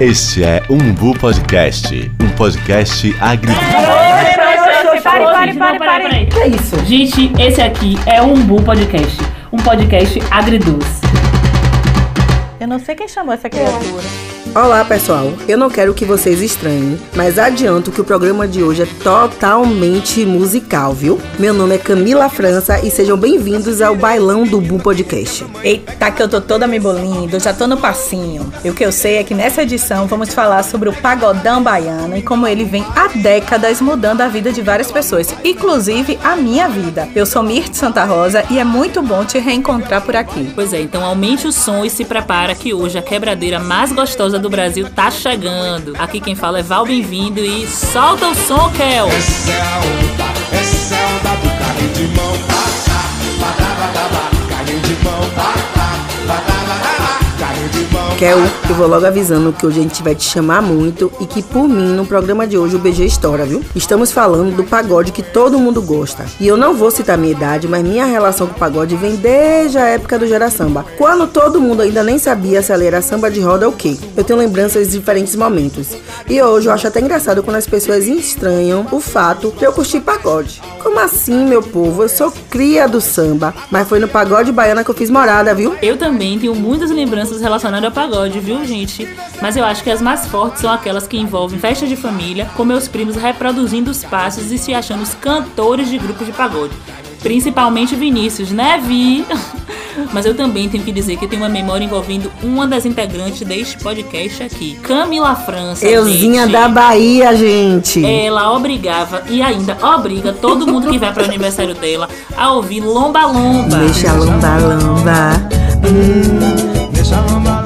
Este é Umbu Podcast, um podcast agrícola. Pare, pare, pare, pare. Que é isso? Gente, esse aqui é o Umbu Podcast, um podcast agridoce. Eu não sei quem chamou essa criatura. Olá pessoal, eu não quero que vocês estranhem, mas adianto que o programa de hoje é totalmente musical, viu? Meu nome é Camila França e sejam bem-vindos ao Bailão do Bu Podcast. Eita, que eu tô toda me bolindo, já tô no passinho. E o que eu sei é que nessa edição vamos falar sobre o pagodão baiano e como ele vem há décadas mudando a vida de várias pessoas, inclusive a minha vida. Eu sou Mirth Santa Rosa e é muito bom te reencontrar por aqui. Pois é, então aumente o som e se prepara que hoje a quebradeira mais gostosa do Brasil tá chegando. Aqui quem fala é Val Bem-vindo e solta o som, Kel! É a é do carrinho de mão carrinho de mão Kel, eu vou logo avisando que hoje a gente vai te chamar muito e que por mim no programa de hoje o BG estoura, viu? Estamos falando do pagode que todo mundo gosta. E eu não vou citar minha idade, mas minha relação com o pagode vem desde a época do Gera Samba, quando todo mundo ainda nem sabia se ela era samba de roda ou o quê. Eu tenho lembranças de diferentes momentos. E hoje eu acho até engraçado quando as pessoas estranham o fato de eu curtir pagode. Como assim, meu povo? Eu sou cria do samba, mas foi no pagode baiana que eu fiz morada, viu? Eu também tenho muitas lembranças relacionadas ao pagode, viu, gente? Mas eu acho que as mais fortes são aquelas que envolvem festa de família, com meus primos reproduzindo os passos e se achando os cantores de grupos de pagode. Principalmente Vinícius, né, Vi? Mas eu também tenho que dizer que tenho uma memória envolvendo uma das integrantes deste podcast aqui, Camila França. Euzinha gente. da Bahia, gente. Ela obrigava e ainda obriga todo mundo que vai para o aniversário dela a ouvir Lomba Lomba. Deixa lomba lomba. Deixa lomba lomba,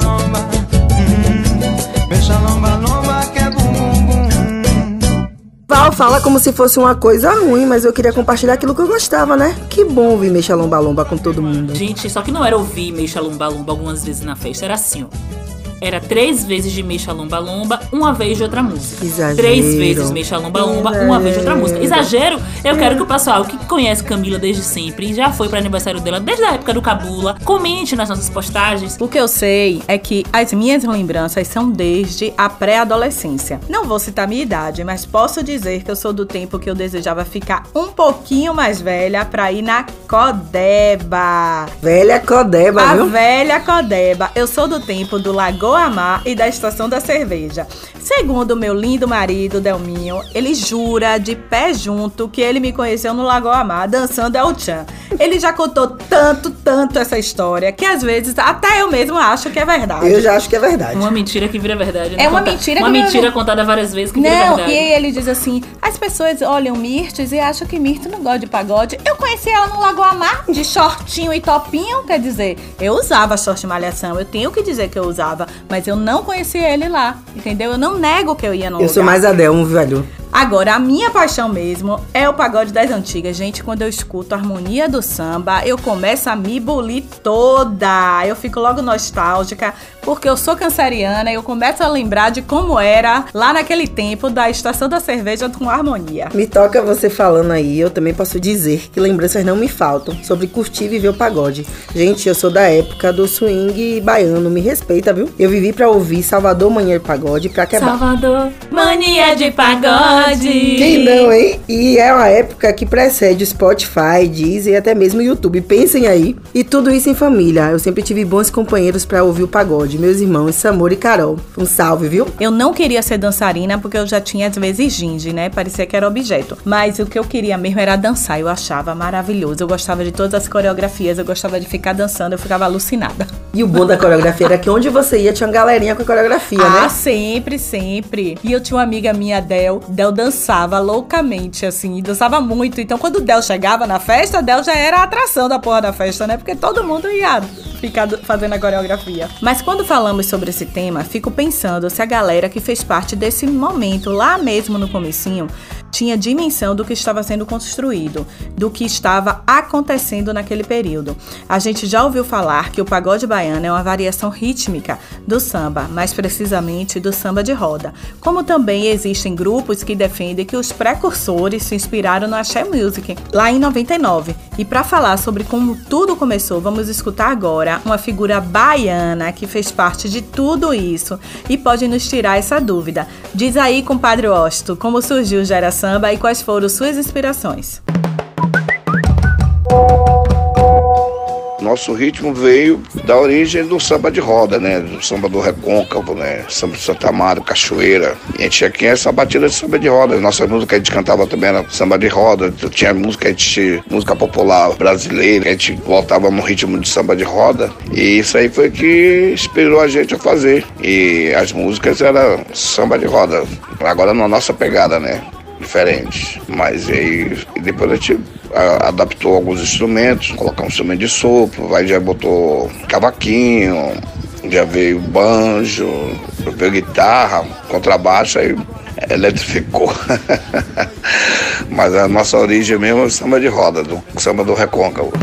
fala como se fosse uma coisa ruim, mas eu queria compartilhar aquilo que eu gostava, né? Que bom ouvir Mexa Lomba Lomba com todo mundo. Gente, só que não era ouvir Meixa Lomba Lomba algumas vezes na festa, era assim, ó. Era três vezes de Meixa Lomba Lomba, uma vez de outra música. Exagero. Três vezes Meixa Lomba Lomba, uma vez de outra música. Exagero? Eu quero que o pessoal que conhece Camila desde sempre e já foi para aniversário dela desde a época do Cabula, comente nas nossas postagens. O que eu sei é que as minhas lembranças são desde a pré-adolescência. Não vou citar minha idade, mas posso dizer que eu sou do tempo que eu desejava ficar um pouquinho mais velha pra ir na Codeba. Velha Codeba, A viu? velha Codeba. Eu sou do tempo do Lagoa Mar e da Estação da Cerveja. Segundo meu lindo marido, Delminho, ele jura de pé junto que ele me conheceu no Lagoa Mar dançando El Chan. Ele já contou tanto, tanto essa história que às vezes até eu mesmo acho que é verdade. Eu já acho que é verdade. Uma mentira que vira verdade. né? É uma Conta- mentira Uma que vira mentira verdade. contada várias vezes que vira Não, verdade. e aí ele diz assim: as pessoas olham Mirtes e acham que Mirtes não gosta de pagode. Eu conheci ela no Lagoa Mar, de shortinho e topinho, quer dizer, eu usava short malhação, eu tenho que dizer que eu usava, mas eu não conheci ele lá, entendeu? Eu não nego que eu ia no Eu sou lugar. mais Adel, velho. Agora, a minha paixão mesmo é o pagode das antigas. Gente, quando eu escuto a harmonia do samba, eu começo a me bulir toda. Eu fico logo nostálgica, porque eu sou canceriana e eu começo a lembrar de como era lá naquele tempo da estação da cerveja com harmonia. Me toca você falando aí, eu também posso dizer que lembranças não me faltam sobre curtir e viver o pagode. Gente, eu sou da época do swing baiano, me respeita, viu? Eu vivi pra ouvir Salvador Manhã de Pagode pra quebrar. Salvador, mania de pagode. Quem não, hein? E é uma época que precede o Spotify, Deezer e até mesmo o YouTube. Pensem aí. E tudo isso em família. Eu sempre tive bons companheiros pra ouvir o pagode. Meus irmãos, Samor e Carol. Um salve, viu? Eu não queria ser dançarina porque eu já tinha às vezes ginge, né? Parecia que era objeto. Mas o que eu queria mesmo era dançar. Eu achava maravilhoso. Eu gostava de todas as coreografias. Eu gostava de ficar dançando. Eu ficava alucinada. E o bom da coreografia era que onde você ia tinha uma galerinha com a coreografia, ah, né? sempre, sempre. E eu tinha uma amiga minha, Del. Del dançava loucamente, assim, dançava muito. Então, quando Del chegava na festa, Del já era a atração da porra da festa, né? Porque todo mundo ia ficar do- fazendo a coreografia. Mas quando falamos sobre esse tema, fico pensando se a galera que fez parte desse momento, lá mesmo no comecinho, tinha dimensão do que estava sendo construído, do que estava acontecendo naquele período. A gente já ouviu falar que o pagode baiano é uma variação rítmica do samba, mais precisamente do samba de roda. Como também existem grupos que defendem que os precursores se inspiraram no Axé Music, lá em 99, E para falar sobre como tudo começou, vamos escutar agora uma figura baiana que fez parte de tudo isso e pode nos tirar essa dúvida. Diz aí, compadre Osto, como surgiu o Gera Samba e quais foram suas inspirações. Nosso ritmo veio da origem do samba de roda, né? Do samba do recôncavo, né? Samba de Santa Amaro, Cachoeira. E a gente aqui essa batida de samba de roda. Nossa música a gente cantava também era samba de roda. Tinha música, a gente, música popular brasileira, a gente voltava no ritmo de samba de roda. E isso aí foi que inspirou a gente a fazer. E as músicas eram samba de roda. Agora na nossa pegada, né? Mas aí depois a gente adaptou alguns instrumentos, colocar um instrumento de sopro, vai já botou cavaquinho, já veio banjo, veio guitarra, contrabaixo, aí eletrificou. Mas a nossa origem mesmo é o samba de roda, do samba do recôncavo.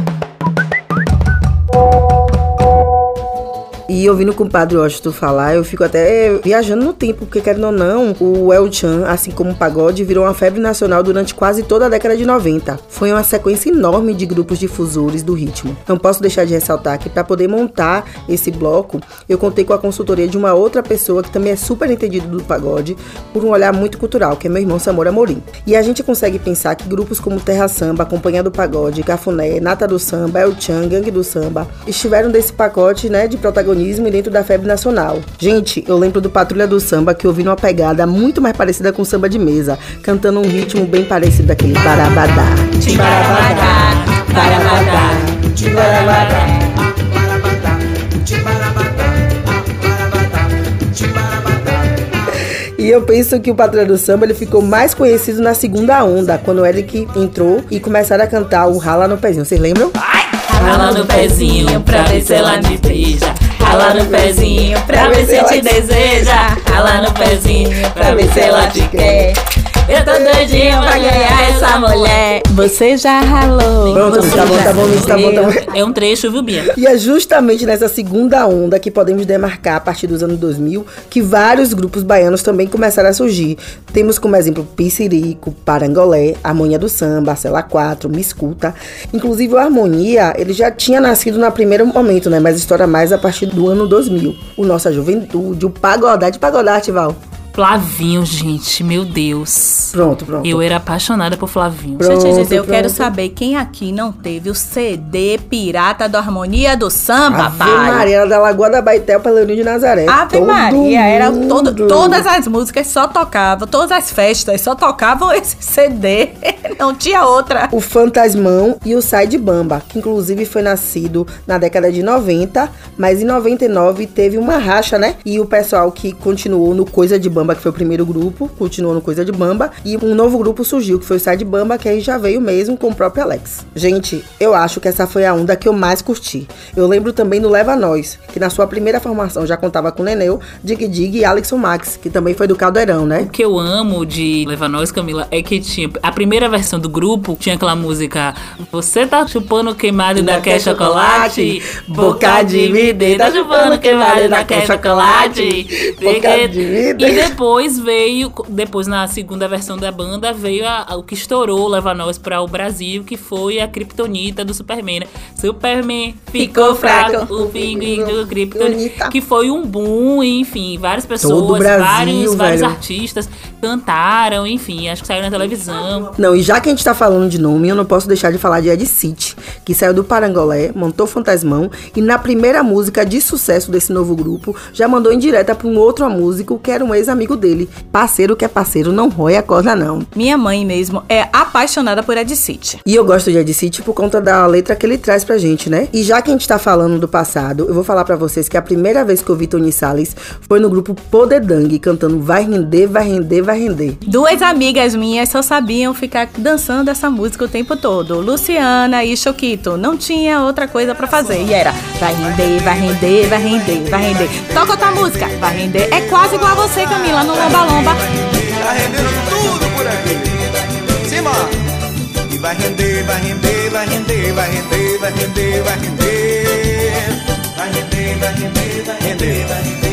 E ouvindo o compadre Washington falar, eu fico até viajando no tempo, porque querendo ou não, o El Chan, assim como o pagode, virou uma febre nacional durante quase toda a década de 90. Foi uma sequência enorme de grupos difusores do ritmo. Não posso deixar de ressaltar que para poder montar esse bloco, eu contei com a consultoria de uma outra pessoa que também é super entendido do pagode, por um olhar muito cultural, que é meu irmão Samora Morim. E a gente consegue pensar que grupos como Terra Samba, Companhia do Pagode, Cafuné, Nata do Samba, El Chan, Gangue do Samba, estiveram desse pacote, né, de protagonismo dentro da febre nacional. Gente, eu lembro do Patrulha do Samba que eu vi numa pegada muito mais parecida com samba de mesa, cantando um ritmo bem parecido daquele barabadá. Timbarabadá, barabadá, timbarabadá. E eu penso que o Patrulha do Samba ele ficou mais conhecido na segunda onda, quando o Eric entrou e começaram a cantar o Rala no Pezinho. Vocês lembram? Rala no pezinho pra ver se ela te beija. Rala no pezinho pra ver se te deseja. Rala no pezinho pra ver se ela te quer. Eu tô doidinho pra ganhar essa mulher. Você já ralou. Pronto, você tá bom, já tá bom, tá bom, tá bom. É um trecho, viu, Bia? E é justamente nessa segunda onda que podemos demarcar a partir dos anos 2000 que vários grupos baianos também começaram a surgir. Temos como exemplo Piscirico, Parangolé, Harmonia do Samba, Cela 4, Me Escuta. Inclusive o Harmonia, ele já tinha nascido no primeiro momento, né? Mas estoura mais a partir do ano 2000. O Nossa Juventude, o Pagodar de Pagodar, Tival. Flavinho, gente, meu Deus. Pronto, pronto. Eu era apaixonada por Flavinho. Pronto. Deixa eu te dizer, eu pronto. quero saber quem aqui não teve o CD Pirata da Harmonia do Samba, Ave pai. Maria era da Lagoa da Baetel para Leonino de Nazaré. Ave Todo Maria, era todo, mundo. todas as músicas só tocavam, todas as festas só tocavam esse CD. Não tinha outra. O Fantasmão e o Sai de Bamba, que inclusive foi nascido na década de 90, mas em 99 teve uma racha, né? E o pessoal que continuou no Coisa de Bamba, que foi o primeiro grupo, continuou no Coisa de Bamba, e um novo grupo surgiu, que foi o Sai de Bamba, que aí já veio mesmo com o próprio Alex. Gente, eu acho que essa foi a onda que eu mais curti. Eu lembro também do Leva Nós, que na sua primeira formação já contava com Neneu, Dig Dig e Alexson Max, que também foi do Caldeirão, né? O que eu amo de Leva Nós, Camila, é que tinha a primeira versão do grupo, tinha aquela música Você tá chupando queimado da quer chocolate? Boca de vida, tá chupando queimado da quer chocolate? Boca de vida. E depois veio, depois na segunda versão da banda, veio a- a- o que estourou Leva Nós para o Brasil, que foi a Kryptonita do Superman. né? Superman ficou fraco, o pinguim do Kryptonita. Que foi um boom, enfim, várias pessoas, Brasil, vários, vários artistas cantaram, enfim, acho que saiu na televisão. Não, e já que a gente tá falando de nome, eu não posso deixar de falar de Ed City, que saiu do Parangolé, montou Fantasmão e na primeira música de sucesso desse novo grupo, já mandou em direta pra um outro músico que era um ex-amigo dele. Parceiro que é parceiro, não rói a corda não. Minha mãe mesmo é apaixonada por Ed City. E eu gosto de Ed City por conta da letra que ele traz pra gente, né? E já que a gente tá falando do passado, eu vou falar pra vocês que a primeira vez que eu vi Tony Salles foi no grupo Podedang, cantando Vai Render, Vai Render, Vai Render. Duas amigas minhas só sabiam ficar dançando essa música o tempo todo. Luciana e Choquito. Não tinha outra coisa pra fazer. E era vai render, vai render, vai render, vai render. Toca outra música, vai render. É quase igual a você, Camila, no Lomba Lomba. Tá rendendo tudo por aqui. Cima! E vai render, vai render, vai render, vai render, vai render, vai render. Vai render, vai render, vai render, vai render,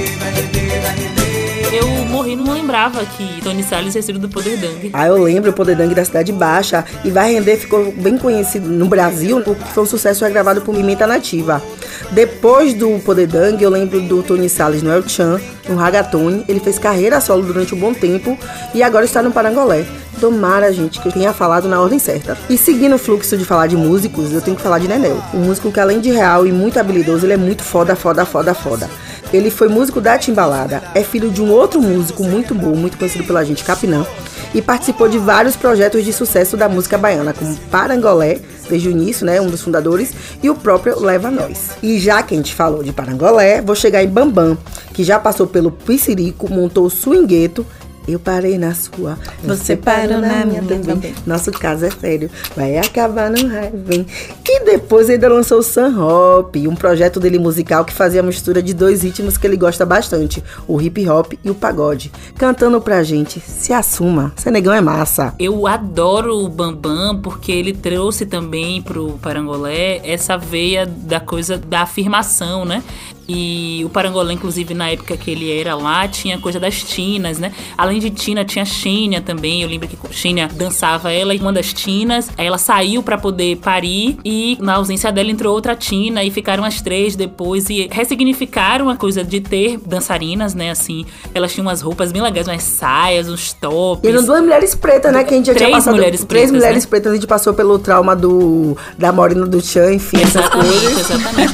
lembrava que Tony Salles tinha sido do Poder Dang. Ah, eu lembro o Poder Dang da Cidade Baixa e Vai Render ficou bem conhecido no Brasil, porque foi um sucesso gravado por Pimenta Nativa. Depois do Poder Dang, eu lembro do Tony Salles no El Chan, no Ragatone. Ele fez carreira solo durante um bom tempo e agora está no Parangolé. Tomara, gente, que eu tenha falado na ordem certa. E seguindo o fluxo de falar de músicos, eu tenho que falar de Nenel. Um músico que, além de real e muito habilidoso, ele é muito foda, foda, foda, foda. Ele foi músico da Timbalada, é filho de um outro músico muito bom, muito conhecido pela gente, Capinã, e participou de vários projetos de sucesso da música baiana, como Parangolé, desde o início, né, um dos fundadores, e o próprio Leva Nós. E já que a gente falou de Parangolé, vou chegar em Bambam, que já passou pelo Piscirico, montou o Swingueto, eu parei na sua, Você parou na minha também. Nosso caso é sério, vai acabar no raiva. E depois ainda lançou o Sun Hop, um projeto dele musical que fazia a mistura de dois ritmos que ele gosta bastante, o hip hop e o pagode. Cantando pra gente, se assuma, Senegão é massa. Eu adoro o Bambam porque ele trouxe também pro Parangolé essa veia da coisa da afirmação, né? E o Parangolé, inclusive, na época que ele era lá, tinha coisa das tinas, né? Além de tina, tinha Xênia também. Eu lembro que Xênia dançava ela e uma das tinas. Aí ela saiu pra poder parir e na ausência dela entrou outra tina e ficaram as três depois e ressignificaram a coisa de ter dançarinas, né? Assim, elas tinham umas roupas bem legais, umas saias, uns tops. E eram duas mulheres pretas, né? Que a gente já Três tinha passado. mulheres três pretas, mulheres né? pretas, a gente passou pelo trauma do da Morena do Chan, enfim, essas Exatamente, coisas. exatamente.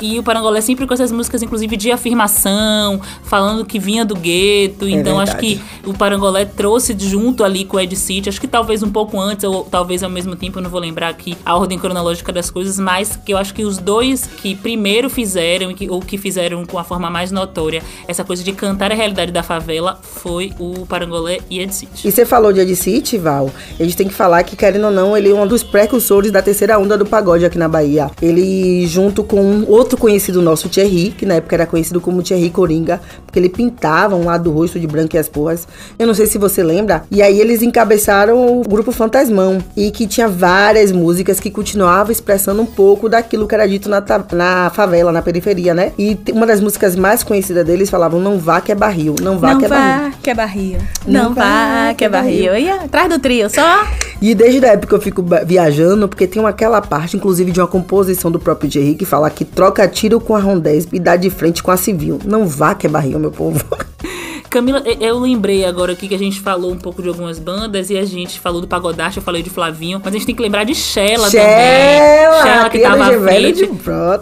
E, e o Parangolé sempre com essas músicas, inclusive, de afirmação, falando que vinha do gueto. então, acho que verdade. o Parangolé trouxe junto ali com o Ed City, acho que talvez um pouco antes, ou talvez ao mesmo tempo, eu não vou lembrar aqui a ordem cronológica das coisas, mas que eu acho que os dois que primeiro fizeram, ou que fizeram com a forma mais notória, essa coisa de cantar a realidade da favela, foi o Parangolé e Ed City. E você falou de Ed City, Val. A gente tem que falar que, querendo ou não, ele é um dos precursores da terceira onda do pagode aqui na Bahia. Ele, junto com outro conhecido nosso, Thierry, que na época era conhecido como Thierry Coringa, porque ele pintava um lado do rosto de branco e as porras. Eu não sei se você lembra. E aí eles encabeçaram o grupo Fantasmão. E que tinha várias músicas que continuavam expressando um pouco daquilo que era dito na, na favela, na periferia, né? E uma das músicas mais conhecidas deles falavam: Não vá que é barril, não vá não que é barril. vá, que é barril. Não Não, vá, vá, que é barril. E atrás do trio, só. E desde a época eu fico viajando, porque tem aquela parte, inclusive, de uma composição do próprio Jerry que fala que troca tiro com a rondez e dá de frente com a civil. Não vá que é barril, meu povo. Camila, e- eu lembrei agora aqui que a gente falou um pouco de algumas bandas e a gente falou do Pagodaste, eu falei de Flavinho, mas a gente tem que lembrar de Shella também. Shella, Shella que tava à frente.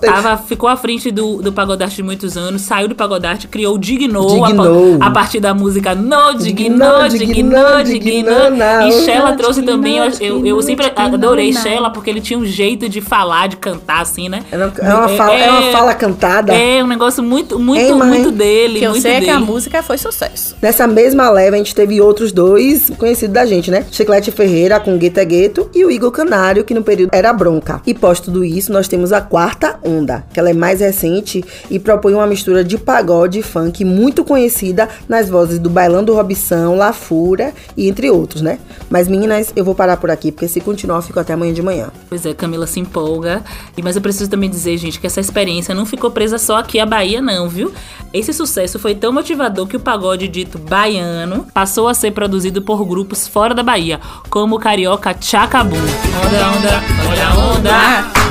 Tava, ficou à frente do, do Pagodaste de muitos anos, saiu do Pagodaste, criou o Dignou, a Dignou. A, partir da música No Dignou, Dignou, Dignou, Dignou, Dignou. na E. Shella trouxe também, eu, eu, eu sempre adorei. Shella porque ele tinha um jeito de falar, de cantar assim, né? É uma, é uma fala, é uma fala cantada. É um negócio muito, muito, Ei, muito dele, Que eu muito sei é que dele. a música foi sucesso. Nessa mesma leva, a gente teve outros dois conhecidos da gente, né? Chiclete Ferreira com Gueto é Gueto e o Igor Canário, que no período era bronca. E pós tudo isso, nós temos a quarta onda, que ela é mais recente e propõe uma mistura de pagode e funk muito conhecida nas vozes do Bailando Robson, La Fura e entre outros, né? Mas meninas, eu vou parar por aqui, porque se continuar, eu fico até amanhã de manhã. Pois é, Camila se empolga. E mas eu preciso também dizer, gente, que essa experiência não ficou presa só aqui à Bahia, não, viu? Esse sucesso foi tão motivador que o pagode dito baiano passou a ser produzido por grupos fora da Bahia, como o carioca Chacabum. Onda, onda, olha a onda.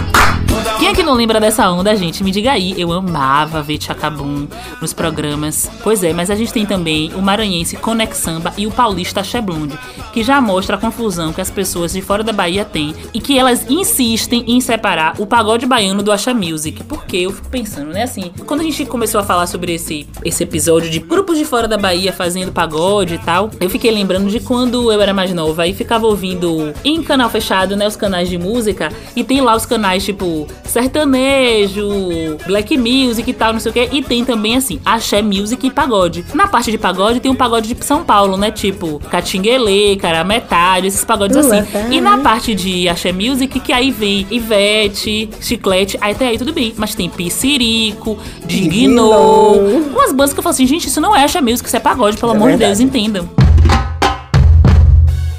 Quem é que não lembra dessa onda, gente? Me diga aí. Eu amava ver Chacabum nos programas. Pois é, mas a gente tem também o maranhense Conex Samba e o paulista Cheblonde, que já mostra a confusão que as pessoas de fora da Bahia têm e que elas insistem em separar o pagode baiano do Acha Music. Porque eu fico pensando, né, assim, quando a gente começou a falar sobre esse, esse episódio de grupos de fora da Bahia fazendo pagode e tal, eu fiquei lembrando de quando eu era mais nova e ficava ouvindo em canal fechado, né, os canais de música, e tem lá os canais tipo sertanejo, black music e tal, não sei o que, e tem também assim, axé music e pagode. Na parte de pagode tem um pagode de São Paulo, né, tipo Catinguelê, Carametalho, esses pagodes assim. é. E na parte de axé music, que aí vem Ivete, Chiclete, aí até aí tudo bem, mas tem Piscirico, Dignou, Dignou. umas bandas que eu falo assim, gente, isso não é axé music, isso é pagode, pelo É amor de. Deus, entendam.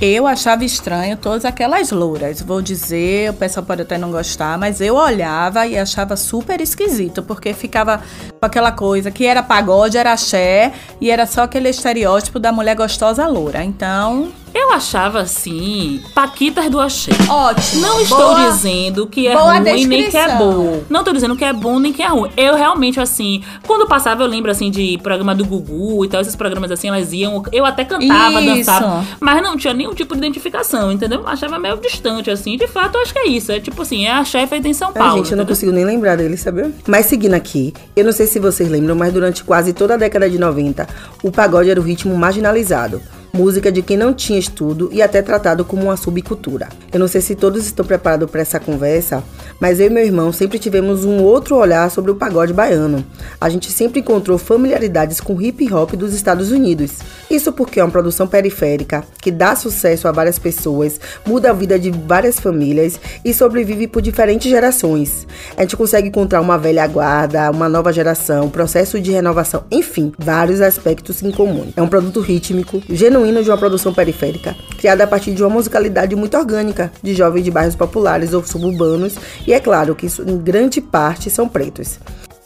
Eu achava estranho todas aquelas louras. Vou dizer, o pessoal pode até não gostar, mas eu olhava e achava super esquisito, porque ficava aquela coisa que era pagode, era axé, e era só aquele estereótipo da mulher gostosa loura. Então, Eu achava assim, Paquitas do Axé. ótimo. Não estou Boa- dizendo que é ruim nem que é descrição. bom. Não estou dizendo que é bom nem que é ruim. Eu realmente, assim, quando passava, eu lembro assim de programa do Gugu e tal, esses programas assim, elas iam. Eu até cantava, Isso. dançava. Mas não tinha nenhum tipo de identificação, entendeu? Achava meio distante, assim. De fato, eu acho que é isso. É tipo assim, é a chefe feita em São Paulo. gente, eu não entendeu? consigo nem lembrar dele, sabe? Mas seguindo aqui, eu não sei se vocês lembram, mas durante quase toda a década de 90, o pagode era o ritmo marginalizado. Música de quem não tinha estudo e até tratado como uma subcultura. Eu não sei se todos estão preparados para essa conversa, mas eu e meu irmão sempre tivemos um outro olhar sobre o pagode baiano. A gente sempre encontrou familiaridades com hip hop dos Estados Unidos. Isso porque é uma produção periférica que dá sucesso a várias pessoas, muda a vida de várias famílias e sobrevive por diferentes gerações. A gente consegue encontrar uma velha guarda, uma nova geração, processo de renovação, enfim, vários aspectos em comum. É um produto rítmico, genuíno de uma produção periférica, criada a partir de uma musicalidade muito orgânica de jovens de bairros populares ou suburbanos, e é claro que isso, em grande parte são pretos.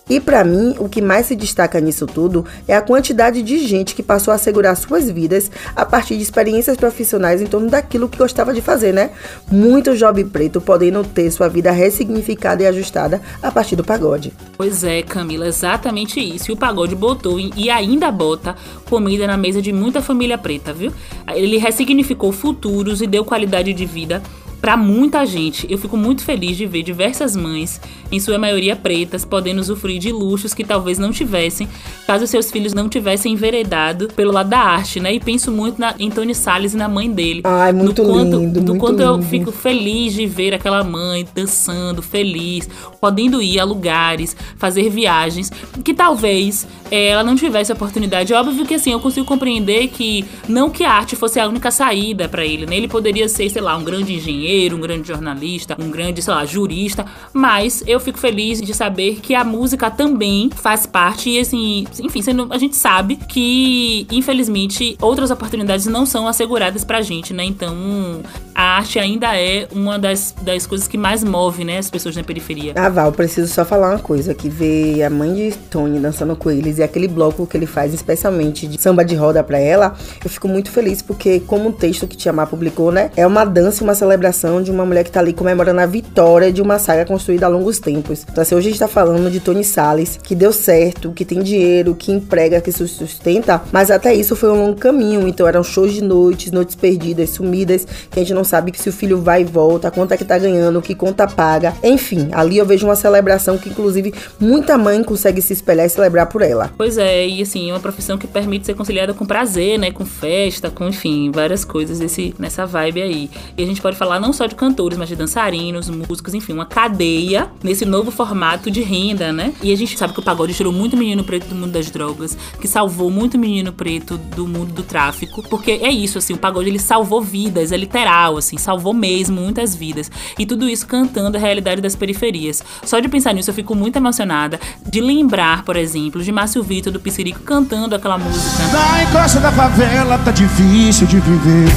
E pra mim, o que mais se destaca nisso tudo é a quantidade de gente que passou a assegurar suas vidas a partir de experiências profissionais em torno daquilo que gostava de fazer, né? Muito jovem preto podendo ter sua vida ressignificada e ajustada a partir do pagode. Pois é, Camila, exatamente isso. E o pagode botou e ainda bota comida na mesa de muita família preta, viu? Ele ressignificou futuros e deu qualidade de vida pra muita gente. Eu fico muito feliz de ver diversas mães, em sua maioria pretas, podendo usufruir de luxos que talvez não tivessem, caso seus filhos não tivessem enveredado pelo lado da arte, né? E penso muito na, em Tony Salles e na mãe dele. Ai, muito do quanto, lindo, Do quanto eu lindo. fico feliz de ver aquela mãe dançando, feliz, podendo ir a lugares, fazer viagens, que talvez eh, ela não tivesse oportunidade. Óbvio que assim, eu consigo compreender que não que a arte fosse a única saída pra ele, né? Ele poderia ser, sei lá, um grande engenheiro, um grande jornalista, um grande, sei lá, jurista, mas eu fico feliz de saber que a música também faz parte e assim, enfim, a gente sabe que infelizmente outras oportunidades não são asseguradas pra gente, né? Então, a arte ainda é uma das, das coisas que mais move, né, as pessoas na periferia. Ah, Val, preciso só falar uma coisa: que ver a mãe de Tony dançando com eles e aquele bloco que ele faz, especialmente de samba de roda pra ela, eu fico muito feliz porque, como o texto que Tiamar publicou, né, é uma dança uma celebração de uma mulher que tá ali comemorando a vitória de uma saga construída há longos tempos. Então, assim, hoje a gente tá falando de Tony Salles, que deu certo, que tem dinheiro, que emprega, que se sustenta, mas até isso foi um longo caminho. Então, eram shows de noites, noites perdidas, sumidas, que a gente não sabe se o filho vai e volta, quanto é que tá ganhando, que conta paga. Enfim, ali eu vejo uma celebração que, inclusive, muita mãe consegue se espelhar e celebrar por ela. Pois é, e assim, é uma profissão que permite ser conciliada com prazer, né? Com festa, com, enfim, várias coisas desse, nessa vibe aí. E a gente pode falar não só de cantores, mas de dançarinos, músicos, enfim, uma cadeia nesse novo formato de renda, né? E a gente sabe que o pagode tirou muito menino preto do mundo das drogas, que salvou muito menino preto do mundo do tráfico, porque é isso, assim, o pagode ele salvou vidas, é literal, assim, salvou mesmo muitas vidas. E tudo isso cantando a realidade das periferias. Só de pensar nisso eu fico muito emocionada de lembrar, por exemplo, de Márcio Vitor do Piscirico cantando aquela música. Na encosta da favela tá difícil de viver.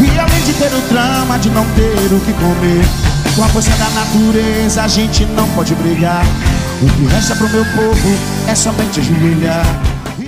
E além de ter o drama de não ter o que comer, com a força da natureza a gente não pode brigar. O que resta pro meu povo é somente ajoelhar.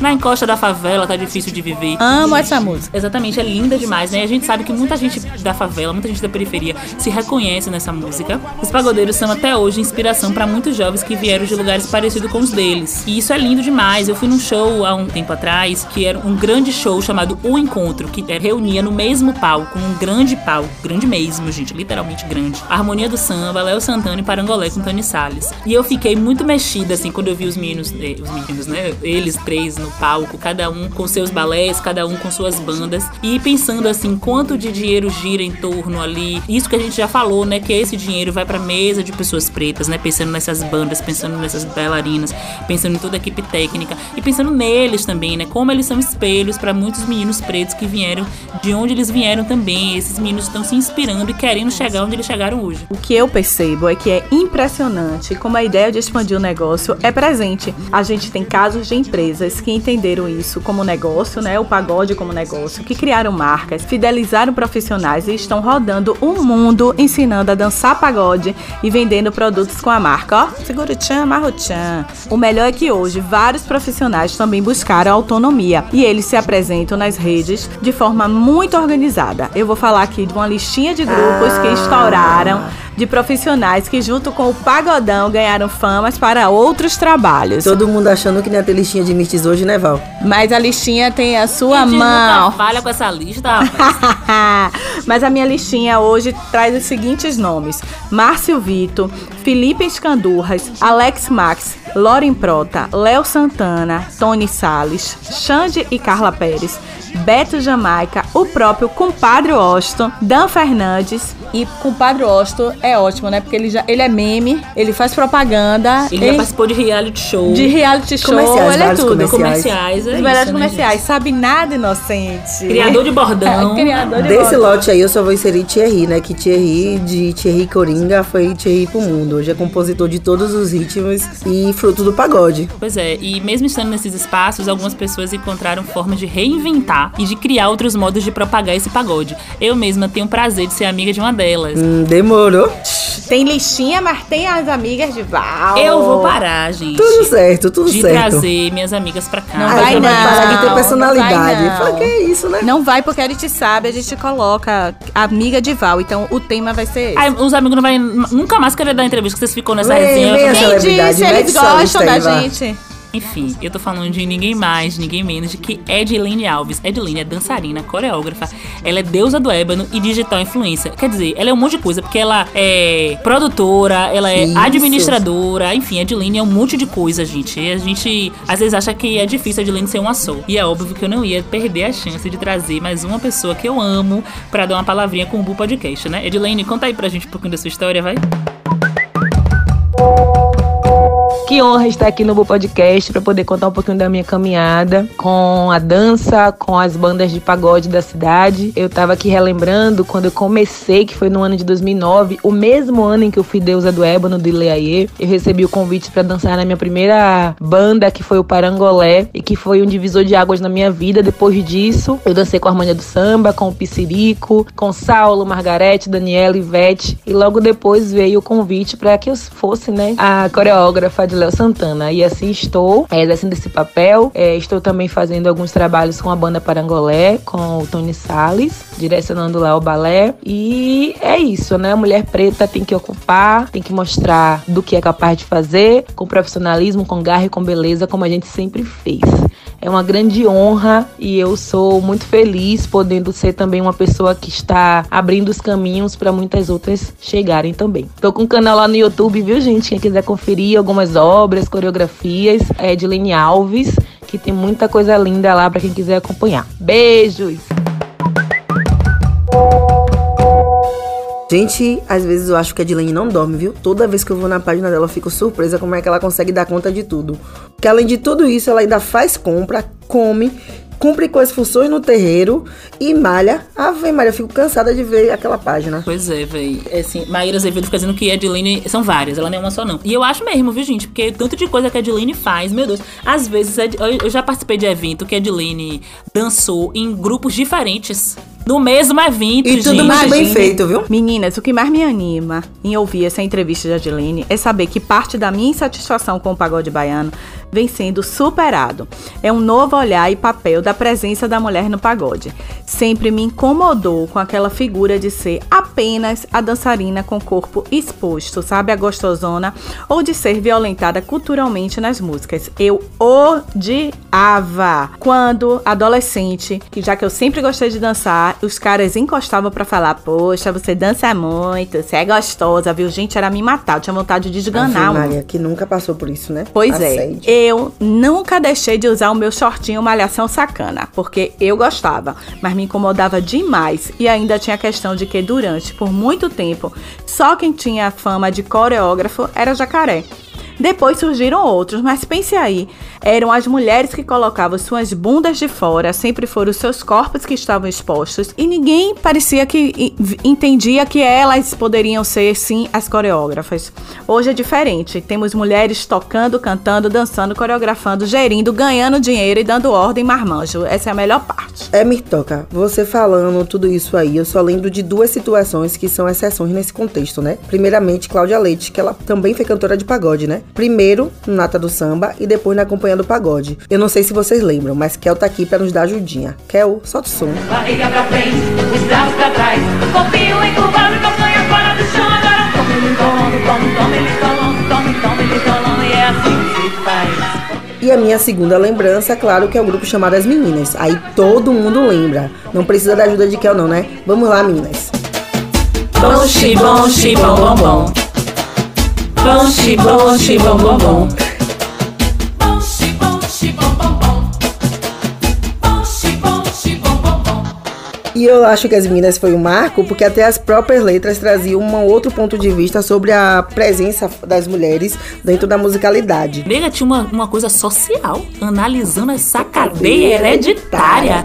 Na encosta da favela tá difícil de viver. Amo essa música. Exatamente, é linda demais, né? E a gente sabe que muita gente da favela, muita gente da periferia se reconhece nessa música. Os pagodeiros são até hoje inspiração para muitos jovens que vieram de lugares parecidos com os deles. E isso é lindo demais. Eu fui num show há um tempo atrás que era um grande show chamado O Encontro, que reunia no mesmo palco, um grande palco, grande mesmo, gente, literalmente grande. A Harmonia do Samba, Léo Santana e Parangolé com Tony Salles. E eu fiquei muito mexida, assim, quando eu vi os meninos, eh, os meninos, né? Eles três no palco, cada um com seus balés, cada um com suas bandas. E pensando, assim, quanto de dinheiro gira em torno ali. Isso que a gente já falou, né? Que esse dinheiro vai pra mesa de pessoas pretas, né? Pensando nessas bandas, pensando nessas bailarinas, pensando em toda a equipe técnica. E pensando neles também, né? Como eles são espelhos para muitos meninos pretos que vieram de onde eles vieram também. Esses meninos estão se inspirando e querendo chegar onde eles chegaram hoje. O que eu percebo é que é impressionante como a ideia de expandir o negócio é presente. A gente tem casos de empresas que entenderam isso como negócio, né? O pagode como negócio, que criaram marcas, fidelizaram profissionais e estão rodando o mundo ensinando a dançar pagode e vendendo produtos com a marca. Ó, segura o tchan, amarra o tchan. O melhor é que hoje vários profissionais também buscaram autonomia e eles se apresentam nas redes de forma muito organizada. Eu vou falar aqui de uma listinha de grupos que estouraram de profissionais que, junto com o Pagodão, ganharam famas para outros trabalhos. Todo mundo achando que não ia ter listinha de mistes hoje, né, Val? Mas a listinha tem a sua Gente, mão. falha com essa lista, rapaz. Mas a minha listinha hoje traz os seguintes nomes: Márcio Vito, Felipe Escandurras, Alex Max, Loren Prota, Léo Santana, Tony Salles, Xande e Carla Pérez, Beto Jamaica, o próprio Compadre Austin, Dan Fernandes. E Compadre Austin é ótimo, né? Porque ele, já, ele é meme, ele faz propaganda. Ele já participou de reality show. de reality show, Comerciais, ele é tudo. comerciais. comerciais, é Os melhores isso, né, comerciais. Sabe nada, inocente. Criador de bordão. Criador de Desse bordão. lote aí eu só vou inserir Thierry, né? Que Thierry, de Thierry Coringa, foi Thierry pro mundo. Hoje é compositor de todos os ritmos e fruto do pagode. Pois é, e mesmo estando nesses espaços, algumas pessoas encontraram formas de reinventar e de criar outros modos de propagar esse pagode. Eu mesma tenho o prazer de ser amiga de uma delas. Hum, demorou. Tem listinha, mas tem as amigas de Val. Eu vou parar, gente. Tudo certo, tudo de certo. trazer minhas amigas pra cá. Não vai não, parar de ter não personalidade. vai não. Que é isso, né? Não vai porque a gente sabe, a gente coloca amiga de Val. Então o tema vai ser esse. Ai, os amigos não vão nunca mais querer dar entrevista que vocês ficam nessa resenha. Quem disse? Eles gostam da gente. Enfim, eu tô falando de ninguém mais, ninguém menos de que Edilene Alves. Edilene é dançarina, coreógrafa, ela é deusa do ébano e digital influencer. Quer dizer, ela é um monte de coisa, porque ela é produtora, ela é Isso. administradora, enfim, Edilene é um monte de coisa, gente. E a gente às vezes acha que é difícil a Edilene ser uma só. E é óbvio que eu não ia perder a chance de trazer mais uma pessoa que eu amo pra dar uma palavrinha com o Bu Podcast, né? Edilene, conta aí pra gente um pouquinho da sua história, vai. Que honra estar aqui no Bo Podcast para poder contar um pouquinho da minha caminhada com a dança, com as bandas de pagode da cidade. Eu tava aqui relembrando quando eu comecei, que foi no ano de 2009, o mesmo ano em que eu fui deusa do ébano de Leaie. Eu recebi o convite para dançar na minha primeira banda, que foi o Parangolé, e que foi um divisor de águas na minha vida. Depois disso, eu dancei com a Harmonia do Samba, com o Piscirico, com Saulo, Margarete, Daniela, Ivete. E logo depois veio o convite para que eu fosse, né, a coreógrafa de Léo Santana. E assim estou, é, exercendo esse papel. É, estou também fazendo alguns trabalhos com a banda Parangolé, com o Tony Salles, direcionando lá o balé. E é isso, né? A mulher preta tem que ocupar, tem que mostrar do que é capaz de fazer, com profissionalismo, com garra e com beleza, como a gente sempre fez. É uma grande honra e eu sou muito feliz podendo ser também uma pessoa que está abrindo os caminhos para muitas outras chegarem também. Tô com um canal lá no YouTube, viu, gente? Quem quiser conferir algumas obras, coreografias, é de Lene Alves, que tem muita coisa linda lá para quem quiser acompanhar. Beijos! Gente, às vezes eu acho que a Dilane não dorme, viu? Toda vez que eu vou na página dela, eu fico surpresa como é que ela consegue dar conta de tudo. Porque além de tudo isso, ela ainda faz compra, come, cumpre com as funções no terreiro e malha. Ave Maria, eu fico cansada de ver aquela página. Pois é, véi. É assim, Maíra Azevedo fica dizendo que a Edilene são várias, ela não é uma só, não. E eu acho mesmo, viu, gente? Porque tanto de coisa que a Edilene faz, meu Deus. Às vezes, eu eu já participei de evento que a Edilene dançou em grupos diferentes. No mesmo evento, E tudo gente. muito bem feito, viu? Meninas, o que mais me anima em ouvir essa entrevista de Adeline é saber que parte da minha insatisfação com o pagode baiano vem sendo superado. É um novo olhar e papel da presença da mulher no pagode. Sempre me incomodou com aquela figura de ser apenas a dançarina com o corpo exposto, sabe, a gostosona, ou de ser violentada culturalmente nas músicas. Eu odiava quando adolescente, que já que eu sempre gostei de dançar, os caras encostavam pra falar: "Poxa, você dança muito, você é gostosa", viu? Gente, era me matar, eu tinha vontade de um. Maria, que nunca passou por isso, né? Pois Assédio. é, eu nunca deixei de usar o meu shortinho malhação sacana, porque eu gostava, mas me incomodava demais. E ainda tinha a questão de que durante, por muito tempo, só quem tinha a fama de coreógrafo era jacaré. Depois surgiram outros, mas pense aí, eram as mulheres que colocavam suas bundas de fora, sempre foram os seus corpos que estavam expostos e ninguém parecia que entendia que elas poderiam ser sim as coreógrafas. Hoje é diferente, temos mulheres tocando, cantando, dançando, coreografando, gerindo, ganhando dinheiro e dando ordem marmanjo. Essa é a melhor parte. É, Mirtoca, você falando tudo isso aí, eu só lembro de duas situações que são exceções nesse contexto, né? Primeiramente, Cláudia Leite, que ela também foi cantora de pagode, né? Primeiro no Nata do Samba e depois na Acompanhando do Pagode. Eu não sei se vocês lembram, mas Kel tá aqui para nos dar ajudinha. Kel, solta o som. Barriga pra frente, os braços pra trás, corpinho encurvado, campanha fora do chão, agora tome ele colando, tome, tome ele colando, tome, tome ele colando, e é assim que se faz. E a minha segunda lembrança, claro, que é o grupo chamado As Meninas. Aí todo mundo lembra. Não precisa da ajuda de Kel não, né? Vamos lá, meninas. Bom, xibom, xibom, bom, bom. Bom, xibom, xibom, bom, bom. E eu acho que as meninas foi um marco porque até as próprias letras traziam um outro ponto de vista sobre a presença das mulheres dentro da musicalidade. Nega tinha uma, uma coisa social, analisando essa cadeia hereditária.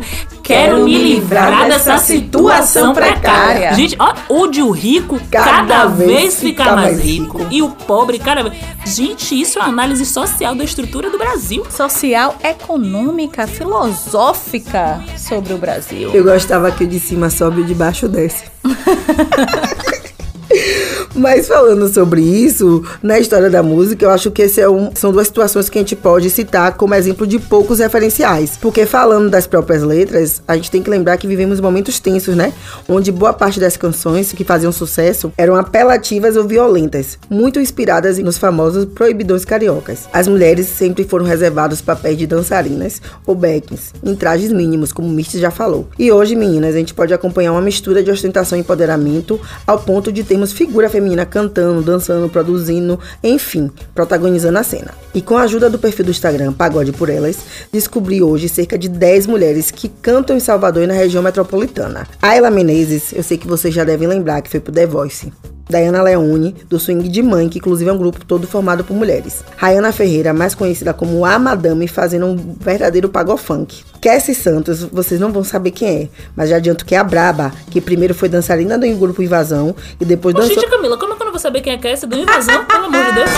Quero me livrar dessa situação precária. Gente, ó, onde o rico cada, cada vez fica mais rico, rico e o pobre cada vez. Gente, isso é uma análise social da estrutura do Brasil. Social, econômica, filosófica sobre o Brasil. Eu gostava que o de cima sobe e o de baixo desce. Mas falando sobre isso, na história da música, eu acho que esse é um, são duas situações que a gente pode citar como exemplo de poucos referenciais. Porque falando das próprias letras, a gente tem que lembrar que vivemos momentos tensos, né? Onde boa parte das canções que faziam sucesso eram apelativas ou violentas, muito inspiradas nos famosos proibidões cariocas. As mulheres sempre foram reservadas papéis de dançarinas ou backings, em trajes mínimos, como o Misty já falou. E hoje, meninas, a gente pode acompanhar uma mistura de ostentação e empoderamento ao ponto de termos figura feminina cantando, dançando, produzindo, enfim, protagonizando a cena. E com a ajuda do perfil do Instagram Pagode por Elas, descobri hoje cerca de 10 mulheres que cantam em Salvador e na região metropolitana. Ayla Menezes, eu sei que vocês já devem lembrar que foi pro The Voice. Diana Leone, do Swing de Mãe, que inclusive é um grupo todo formado por mulheres. Rayana Ferreira, mais conhecida como a Madame, fazendo um verdadeiro pagofunk. Cassie Santos, vocês não vão saber quem é, mas já adianto que é a Braba, que primeiro foi dançarina do grupo Invasão e depois dançou... Gente, Camila, como é que eu não vou saber quem é Cassie do Invasão? Pelo amor de Deus.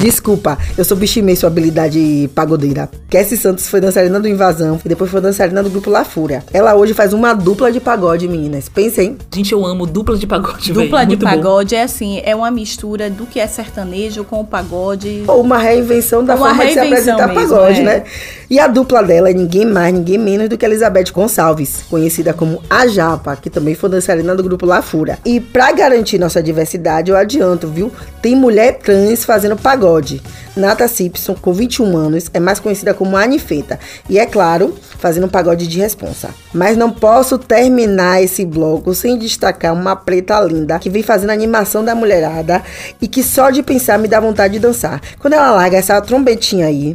Desculpa, eu subestimei sua habilidade pagodeira. Cassie Santos foi dançarina do Invasão e depois foi dançarina do grupo La Fúria. Ela hoje faz uma dupla de pagode, meninas. Pensem. Gente, eu amo dupla de pagode, Dupla véio. de Muito pagode bom. É assim, é uma mistura do que é sertanejo com o pagode. Ou uma reinvenção da uma forma reinvenção de se apresentar mesmo, pagode, é. né? E a dupla dela é ninguém mais, ninguém menos do que Elizabeth Gonçalves, conhecida como a Japa, que também foi dançarina do grupo La Fúria. E para garantir nossa diversidade, eu adianto, viu? Tem mulher trans fazendo pagode. Nata Simpson, com 21 anos, é mais conhecida como Anifeta. E é claro, fazendo um pagode de responsa. Mas não posso terminar esse bloco sem destacar uma preta linda que vem fazendo animação da mulherada e que só de pensar me dá vontade de dançar. Quando ela larga essa trombetinha aí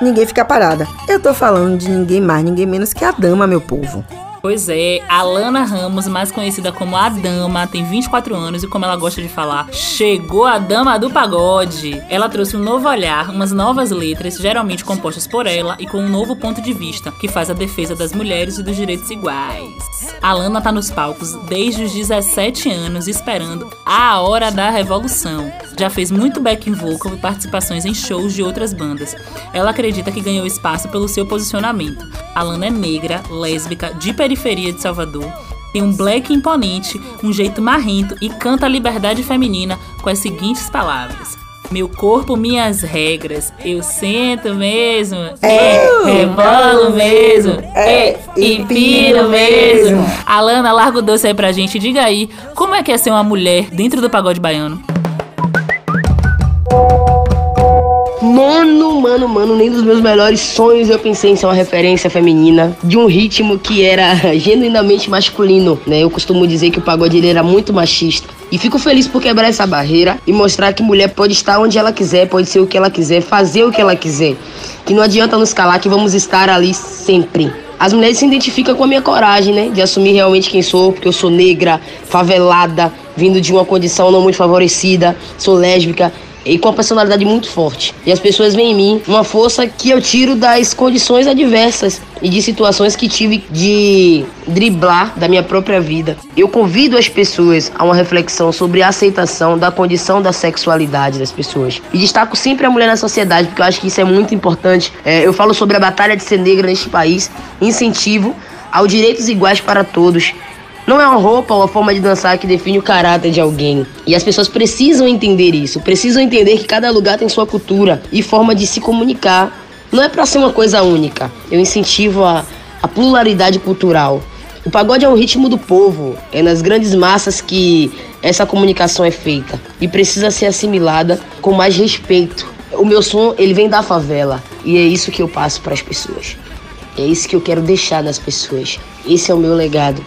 ninguém fica parada. Eu tô falando de ninguém mais, ninguém menos que a dama, meu povo. Pois é, Alana Ramos, mais conhecida como a Dama, tem 24 anos e como ela gosta de falar, chegou a Dama do Pagode. Ela trouxe um novo olhar, umas novas letras, geralmente compostas por ela e com um novo ponto de vista, que faz a defesa das mulheres e dos direitos iguais. Alana tá nos palcos desde os 17 anos esperando a hora da revolução. Já fez muito backing vocal e participações em shows de outras bandas. Ela acredita que ganhou espaço pelo seu posicionamento. Alana é negra, lésbica, de periferia de Salvador, tem um black imponente, um jeito marrento e canta a liberdade feminina com as seguintes palavras. Meu corpo, minhas regras. Eu sento mesmo. É, é rebolo mesmo. É, e piro mesmo. Alana, larga o doce aí pra gente. Diga aí, como é que é ser uma mulher dentro do pagode baiano? Mano, mano, mano, nem dos meus melhores sonhos eu pensei em ser uma referência feminina de um ritmo que era genuinamente masculino, né? Eu costumo dizer que o pagode era muito machista. E fico feliz por quebrar essa barreira e mostrar que mulher pode estar onde ela quiser, pode ser o que ela quiser, fazer o que ela quiser. Que não adianta nos calar que vamos estar ali sempre. As mulheres se identificam com a minha coragem, né? De assumir realmente quem sou, porque eu sou negra, favelada, vindo de uma condição não muito favorecida, sou lésbica e com uma personalidade muito forte. E as pessoas veem em mim uma força que eu tiro das condições adversas e de situações que tive de driblar da minha própria vida. Eu convido as pessoas a uma reflexão sobre a aceitação da condição da sexualidade das pessoas. E destaco sempre a mulher na sociedade, porque eu acho que isso é muito importante. É, eu falo sobre a batalha de ser negra neste país, incentivo aos direitos iguais para todos. Não é uma roupa ou uma forma de dançar que define o caráter de alguém. E as pessoas precisam entender isso, precisam entender que cada lugar tem sua cultura e forma de se comunicar. Não é para ser uma coisa única. Eu incentivo a, a pluralidade cultural. O pagode é um ritmo do povo, é nas grandes massas que essa comunicação é feita e precisa ser assimilada com mais respeito. O meu som, ele vem da favela e é isso que eu passo para as pessoas. É isso que eu quero deixar nas pessoas. Esse é o meu legado.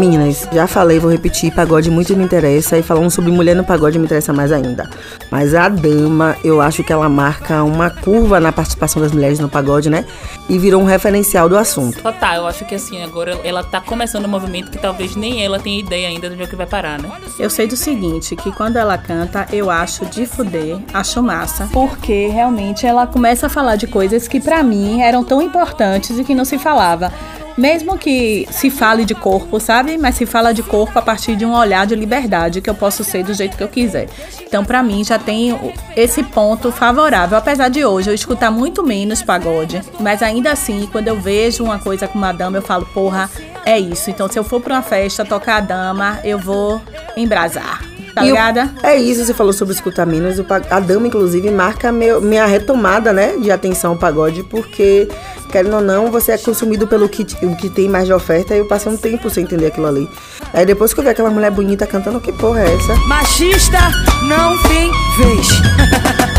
Meninas, já falei, vou repetir, pagode muito me interessa e falando sobre mulher no pagode me interessa mais ainda. Mas a dama, eu acho que ela marca uma curva na participação das mulheres no pagode, né? E virou um referencial do assunto. Total, eu acho que assim, agora ela tá começando um movimento que talvez nem ela tenha ideia ainda onde é que vai parar, né? Eu sei do seguinte, que quando ela canta, eu acho de fuder, acho massa, porque realmente ela começa a falar de coisas que para mim eram tão importantes e que não se falava. Mesmo que se fale de corpo, sabe? Mas se fala de corpo a partir de um olhar de liberdade, que eu posso ser do jeito que eu quiser. Então, para mim, já tem esse ponto favorável. Apesar de hoje eu escutar muito menos pagode, mas ainda assim, quando eu vejo uma coisa com uma dama, eu falo, porra, é isso. Então, se eu for pra uma festa tocar a dama, eu vou embrasar. Tá ligada? é isso, você falou sobre escutar menos. A dama, inclusive, marca meu, minha retomada, né, de atenção ao pagode, porque querendo ou não, você é consumido pelo que, o que tem mais de oferta e eu passei um tempo sem entender aquilo ali. Aí depois que eu vi aquela mulher bonita cantando, que porra é essa? Machista não tem vez.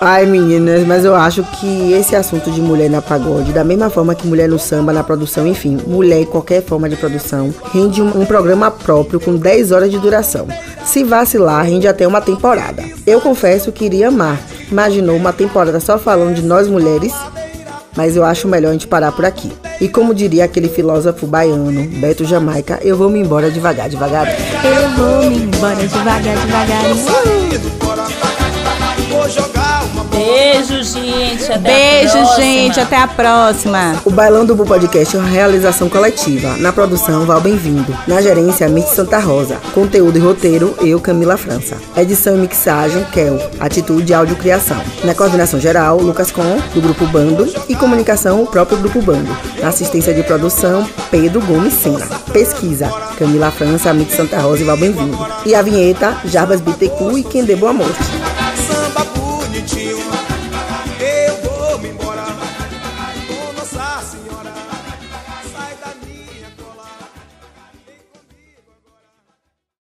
Ai meninas, mas eu acho que esse assunto de mulher na pagode, da mesma forma que mulher no samba, na produção, enfim, mulher em qualquer forma de produção, rende um, um programa próprio com 10 horas de duração. Se vacilar, rende até uma temporada. Eu confesso que iria amar. Imaginou uma temporada só falando de nós mulheres? Mas eu acho melhor a gente parar por aqui. E como diria aquele filósofo baiano, Beto Jamaica, eu vou me embora devagar, devagar. Eu vou me embora devagar, devagar. Vou jogar Beijo, gente. Até Beijo, a gente. Até a próxima. O Bailão do Bu Podcast é uma realização coletiva. Na produção, Val Bem-vindo. Na gerência, Mitch Santa Rosa. Conteúdo e roteiro, eu, Camila França. Edição e mixagem, Kel. Atitude Áudio Criação. Na coordenação geral, Lucas Com, do Grupo Bando. E comunicação, o próprio Grupo Bando. Na assistência de produção, Pedro Gomes Sena. Pesquisa, Camila França, Mitch Santa Rosa e Val Bem-vindo. E a vinheta, Jarbas Bitecu e Quem Dê Boa Morte.